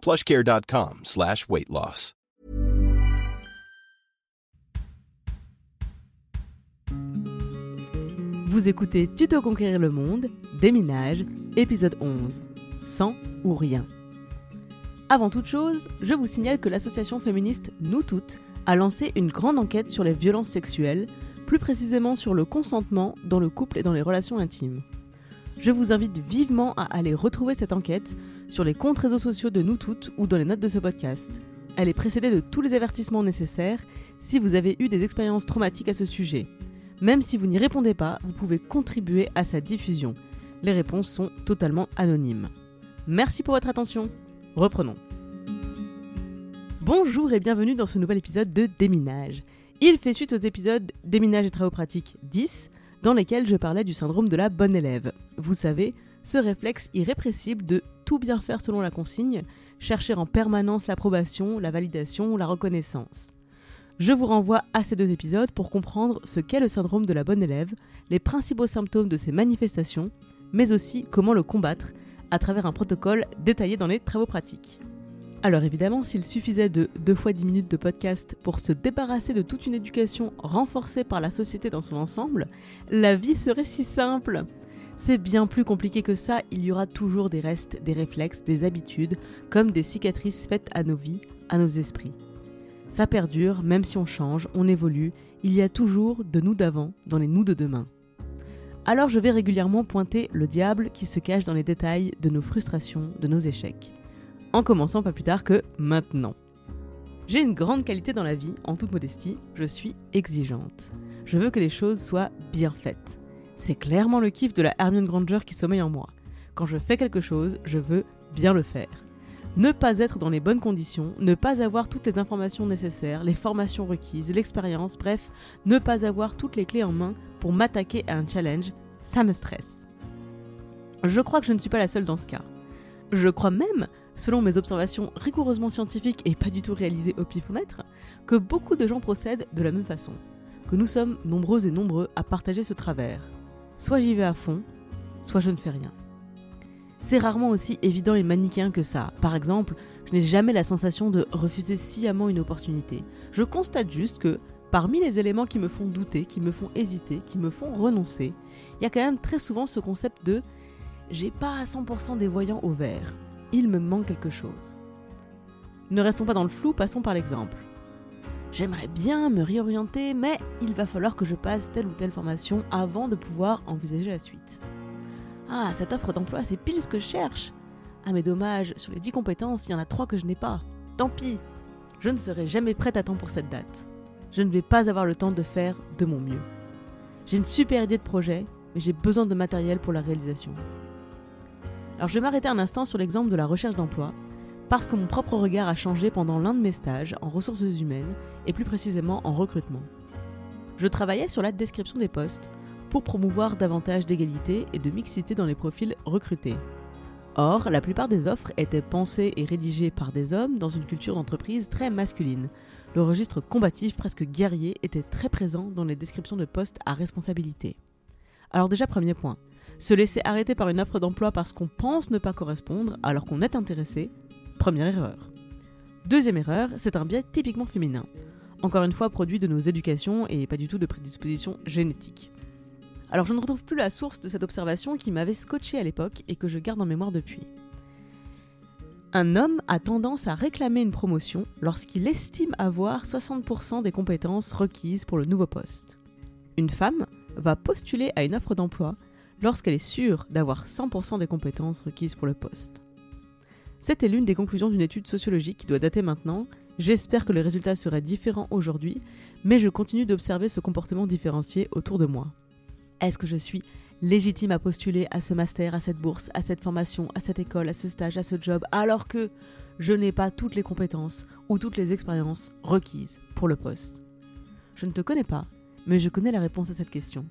plushcare.com slash weight loss. Vous écoutez Tuto Conquérir le Monde, Déminage, épisode 11, Sans ou rien. Avant toute chose, je vous signale que l'association féministe Nous Toutes a lancé une grande enquête sur les violences sexuelles, plus précisément sur le consentement dans le couple et dans les relations intimes. Je vous invite vivement à aller retrouver cette enquête sur les comptes réseaux sociaux de Nous Toutes ou dans les notes de ce podcast. Elle est précédée de tous les avertissements nécessaires si vous avez eu des expériences traumatiques à ce sujet. Même si vous n'y répondez pas, vous pouvez contribuer à sa diffusion. Les réponses sont totalement anonymes. Merci pour votre attention. Reprenons. Bonjour et bienvenue dans ce nouvel épisode de Déminage. Il fait suite aux épisodes Déminage et travaux pratiques 10, dans lesquels je parlais du syndrome de la bonne élève. Vous savez, ce réflexe irrépressible de tout bien faire selon la consigne, chercher en permanence l'approbation, la validation, la reconnaissance. Je vous renvoie à ces deux épisodes pour comprendre ce qu'est le syndrome de la bonne élève, les principaux symptômes de ces manifestations, mais aussi comment le combattre à travers un protocole détaillé dans les travaux pratiques. Alors évidemment, s'il suffisait de 2 fois 10 minutes de podcast pour se débarrasser de toute une éducation renforcée par la société dans son ensemble, la vie serait si simple. C'est bien plus compliqué que ça, il y aura toujours des restes, des réflexes, des habitudes, comme des cicatrices faites à nos vies, à nos esprits. Ça perdure, même si on change, on évolue, il y a toujours de nous d'avant dans les nous de demain. Alors je vais régulièrement pointer le diable qui se cache dans les détails de nos frustrations, de nos échecs. En commençant pas plus tard que maintenant. J'ai une grande qualité dans la vie, en toute modestie, je suis exigeante. Je veux que les choses soient bien faites. C'est clairement le kiff de la Hermione Granger qui sommeille en moi. Quand je fais quelque chose, je veux bien le faire. Ne pas être dans les bonnes conditions, ne pas avoir toutes les informations nécessaires, les formations requises, l'expérience, bref, ne pas avoir toutes les clés en main pour m'attaquer à un challenge, ça me stresse. Je crois que je ne suis pas la seule dans ce cas. Je crois même, selon mes observations rigoureusement scientifiques et pas du tout réalisées au pifomètre, que beaucoup de gens procèdent de la même façon, que nous sommes nombreux et nombreux à partager ce travers. Soit j'y vais à fond, soit je ne fais rien. C'est rarement aussi évident et manichéen que ça. Par exemple, je n'ai jamais la sensation de refuser sciemment une opportunité. Je constate juste que, parmi les éléments qui me font douter, qui me font hésiter, qui me font renoncer, il y a quand même très souvent ce concept de j'ai pas à 100% des voyants au vert. Il me manque quelque chose. Ne restons pas dans le flou, passons par l'exemple. J'aimerais bien me réorienter, mais il va falloir que je passe telle ou telle formation avant de pouvoir envisager la suite. Ah, cette offre d'emploi, c'est pile ce que je cherche. Ah, mais dommage, sur les 10 compétences, il y en a 3 que je n'ai pas. Tant pis, je ne serai jamais prête à temps pour cette date. Je ne vais pas avoir le temps de faire de mon mieux. J'ai une super idée de projet, mais j'ai besoin de matériel pour la réalisation. Alors je vais m'arrêter un instant sur l'exemple de la recherche d'emploi, parce que mon propre regard a changé pendant l'un de mes stages en ressources humaines et plus précisément en recrutement. Je travaillais sur la description des postes pour promouvoir davantage d'égalité et de mixité dans les profils recrutés. Or, la plupart des offres étaient pensées et rédigées par des hommes dans une culture d'entreprise très masculine. Le registre combatif presque guerrier était très présent dans les descriptions de postes à responsabilité. Alors déjà premier point, se laisser arrêter par une offre d'emploi parce qu'on pense ne pas correspondre alors qu'on est intéressé, Première erreur. Deuxième erreur, c'est un biais typiquement féminin. Encore une fois, produit de nos éducations et pas du tout de prédisposition génétique. Alors je ne retrouve plus la source de cette observation qui m'avait scotché à l'époque et que je garde en mémoire depuis. Un homme a tendance à réclamer une promotion lorsqu'il estime avoir 60% des compétences requises pour le nouveau poste. Une femme va postuler à une offre d'emploi lorsqu'elle est sûre d'avoir 100% des compétences requises pour le poste. C'était l'une des conclusions d'une étude sociologique qui doit dater maintenant. J'espère que les résultats seraient différents aujourd'hui, mais je continue d'observer ce comportement différencié autour de moi. Est-ce que je suis légitime à postuler à ce master, à cette bourse, à cette formation, à cette école, à ce stage, à ce job, alors que je n'ai pas toutes les compétences ou toutes les expériences requises pour le poste? Je ne te connais pas, mais je connais la réponse à cette question.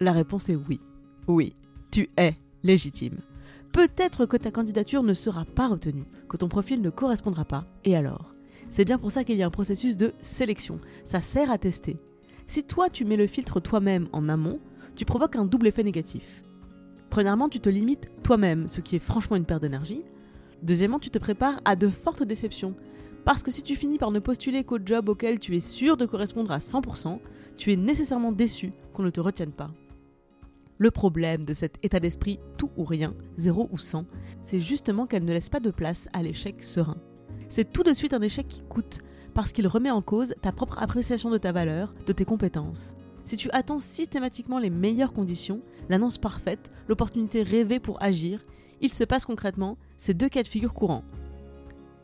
La réponse est oui. Oui, tu es légitime. Peut-être que ta candidature ne sera pas retenue, que ton profil ne correspondra pas, et alors? C'est bien pour ça qu'il y a un processus de sélection. Ça sert à tester. Si toi tu mets le filtre toi-même en amont, tu provoques un double effet négatif. Premièrement, tu te limites toi-même, ce qui est franchement une perte d'énergie. Deuxièmement, tu te prépares à de fortes déceptions. Parce que si tu finis par ne postuler qu'au job auquel tu es sûr de correspondre à 100%, tu es nécessairement déçu qu'on ne te retienne pas. Le problème de cet état d'esprit tout ou rien, 0 ou 100, c'est justement qu'elle ne laisse pas de place à l'échec serein. C'est tout de suite un échec qui coûte, parce qu'il remet en cause ta propre appréciation de ta valeur, de tes compétences. Si tu attends systématiquement les meilleures conditions, l'annonce parfaite, l'opportunité rêvée pour agir, il se passe concrètement ces deux cas de figure courants.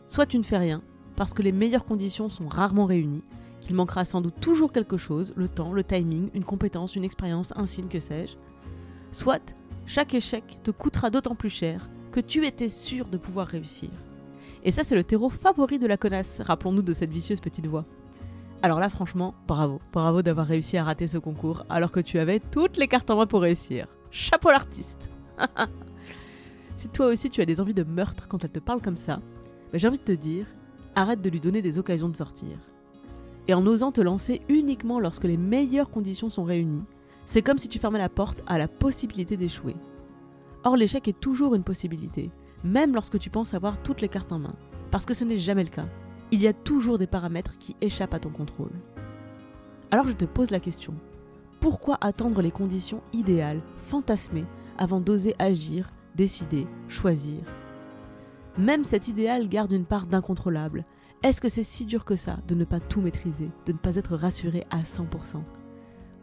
Soit tu ne fais rien, parce que les meilleures conditions sont rarement réunies, qu'il manquera sans doute toujours quelque chose, le temps, le timing, une compétence, une expérience, un signe, que sais-je. Soit chaque échec te coûtera d'autant plus cher que tu étais sûr de pouvoir réussir. Et ça, c'est le terreau favori de la connasse, rappelons-nous de cette vicieuse petite voix. Alors là, franchement, bravo. Bravo d'avoir réussi à rater ce concours alors que tu avais toutes les cartes en main pour réussir. Chapeau l'artiste Si toi aussi tu as des envies de meurtre quand elle te parle comme ça, ben, j'ai envie de te dire, arrête de lui donner des occasions de sortir. Et en osant te lancer uniquement lorsque les meilleures conditions sont réunies, c'est comme si tu fermais la porte à la possibilité d'échouer. Or l'échec est toujours une possibilité, même lorsque tu penses avoir toutes les cartes en main, parce que ce n'est jamais le cas. Il y a toujours des paramètres qui échappent à ton contrôle. Alors je te pose la question, pourquoi attendre les conditions idéales, fantasmées, avant d'oser agir, décider, choisir? Même cet idéal garde une part d'incontrôlable. Est-ce que c'est si dur que ça de ne pas tout maîtriser, de ne pas être rassuré à 100%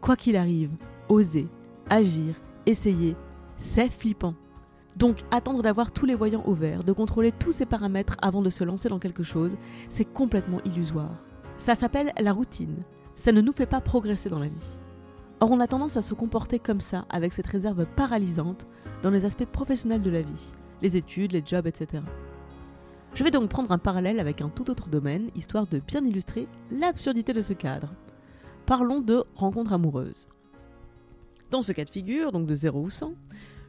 Quoi qu'il arrive, oser, agir, essayer, c'est flippant. Donc attendre d'avoir tous les voyants au vert, de contrôler tous ces paramètres avant de se lancer dans quelque chose, c'est complètement illusoire. Ça s'appelle la routine. Ça ne nous fait pas progresser dans la vie. Or on a tendance à se comporter comme ça, avec cette réserve paralysante, dans les aspects professionnels de la vie, les études, les jobs, etc. Je vais donc prendre un parallèle avec un tout autre domaine, histoire de bien illustrer l'absurdité de ce cadre parlons de rencontres amoureuses. Dans ce cas de figure, donc de 0 ou 100,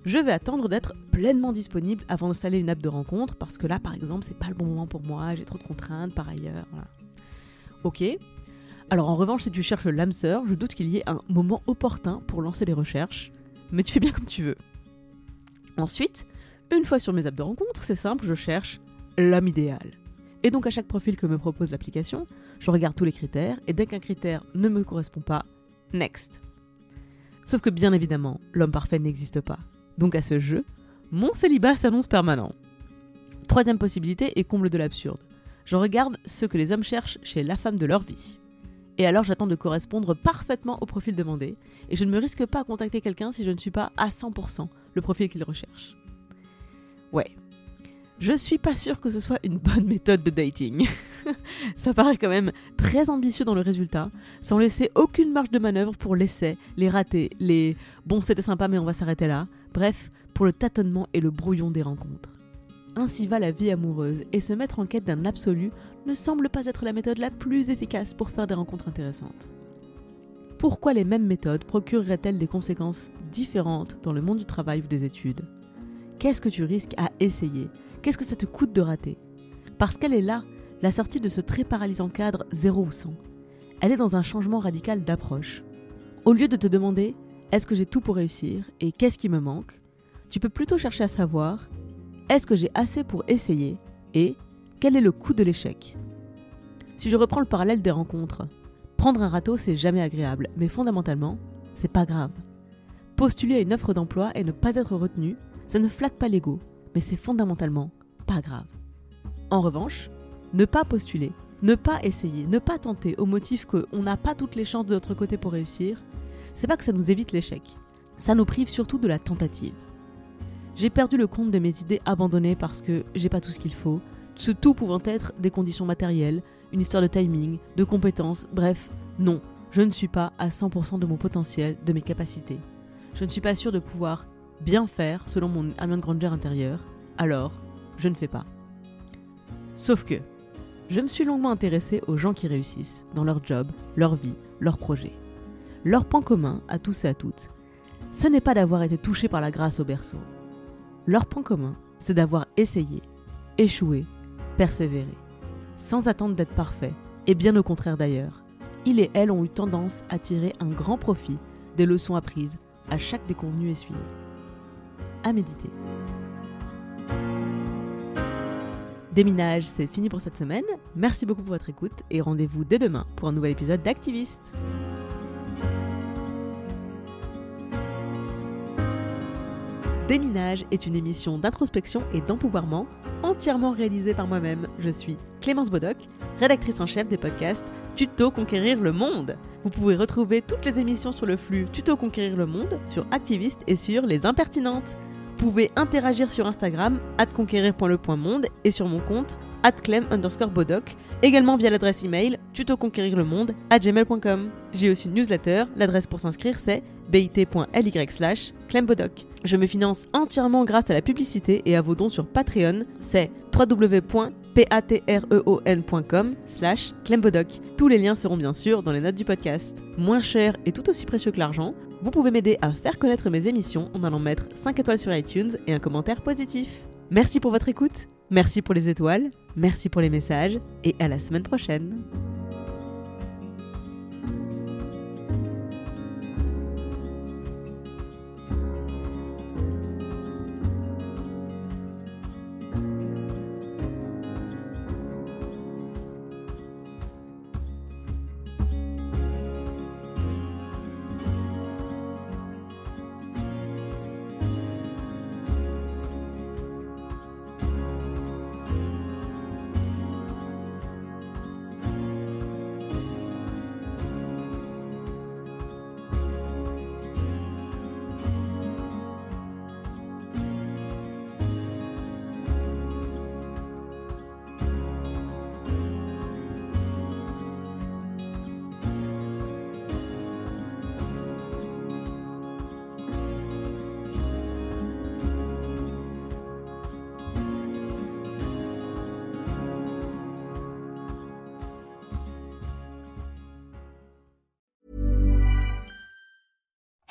je vais attendre d'être pleinement disponible avant d'installer une app de rencontre parce que là, par exemple, c'est pas le bon moment pour moi, j'ai trop de contraintes par ailleurs. Ok. Alors en revanche, si tu cherches l'âme sœur, je doute qu'il y ait un moment opportun pour lancer les recherches, mais tu fais bien comme tu veux. Ensuite, une fois sur mes apps de rencontre, c'est simple, je cherche l'homme idéal. Et donc à chaque profil que me propose l'application, je regarde tous les critères et dès qu'un critère ne me correspond pas, next. Sauf que bien évidemment, l'homme parfait n'existe pas. Donc à ce jeu, mon célibat s'annonce permanent. Troisième possibilité et comble de l'absurde. Je regarde ce que les hommes cherchent chez la femme de leur vie. Et alors j'attends de correspondre parfaitement au profil demandé, et je ne me risque pas à contacter quelqu'un si je ne suis pas à 100% le profil qu'il recherche. Ouais, je suis pas sûre que ce soit une bonne méthode de dating. ça paraît quand même très ambitieux dans le résultat, sans laisser aucune marge de manœuvre pour l'essai, les ratés, les bon c'était sympa mais on va s'arrêter là, bref, pour le tâtonnement et le brouillon des rencontres. Ainsi va la vie amoureuse, et se mettre en quête d'un absolu ne semble pas être la méthode la plus efficace pour faire des rencontres intéressantes. Pourquoi les mêmes méthodes procureraient-elles des conséquences différentes dans le monde du travail ou des études? Qu'est-ce que tu risques à essayer? Qu'est-ce que ça te coûte de rater? Parce qu'elle est là, la sortie de ce très paralysant cadre 0 ou 100. Elle est dans un changement radical d'approche. Au lieu de te demander est-ce que j'ai tout pour réussir et qu'est-ce qui me manque, tu peux plutôt chercher à savoir est-ce que j'ai assez pour essayer et quel est le coût de l'échec? Si je reprends le parallèle des rencontres, prendre un râteau c'est jamais agréable, mais fondamentalement, c'est pas grave. Postuler à une offre d'emploi et ne pas être retenu, ça ne flatte pas l'ego, mais c'est fondamentalement pas grave. En revanche, ne pas postuler, ne pas essayer, ne pas tenter au motif qu'on n'a pas toutes les chances de notre côté pour réussir, c'est pas que ça nous évite l'échec, ça nous prive surtout de la tentative. J'ai perdu le compte de mes idées abandonnées parce que j'ai pas tout ce qu'il faut, ce tout pouvant être des conditions matérielles, une histoire de timing, de compétences, bref, non, je ne suis pas à 100% de mon potentiel, de mes capacités. Je ne suis pas sûre de pouvoir bien faire selon mon Hermione Granger intérieur, alors je ne fais pas. Sauf que, je me suis longuement intéressée aux gens qui réussissent dans leur job, leur vie, leurs projets. Leur point commun à tous et à toutes, ce n'est pas d'avoir été touché par la grâce au berceau. Leur point commun, c'est d'avoir essayé, échoué, persévéré, sans attendre d'être parfait, et bien au contraire d'ailleurs. Ils et elles ont eu tendance à tirer un grand profit des leçons apprises à chaque déconvenu essuyé. À méditer. Déminage, c'est fini pour cette semaine. Merci beaucoup pour votre écoute et rendez-vous dès demain pour un nouvel épisode d'Activiste. Déminage est une émission d'introspection et d'empouvoirment entièrement réalisée par moi-même. Je suis Clémence Bodoc, rédactrice en chef des podcasts Tuto Conquérir le Monde. Vous pouvez retrouver toutes les émissions sur le flux Tuto Conquérir le Monde, sur Activiste et sur Les Impertinentes. Vous pouvez interagir sur Instagram, conquérir.le.monde et sur mon compte, clem underscore bodoc, également via l'adresse email tutoconquérirlemonde à gmail.com. J'ai aussi une newsletter, l'adresse pour s'inscrire c'est bit.ly slash clembodoc. Je me finance entièrement grâce à la publicité et à vos dons sur Patreon, c'est www.patreon.com slash clembodoc. Tous les liens seront bien sûr dans les notes du podcast. Moins cher et tout aussi précieux que l'argent, vous pouvez m'aider à faire connaître mes émissions en allant mettre 5 étoiles sur iTunes et un commentaire positif. Merci pour votre écoute, merci pour les étoiles, merci pour les messages et à la semaine prochaine.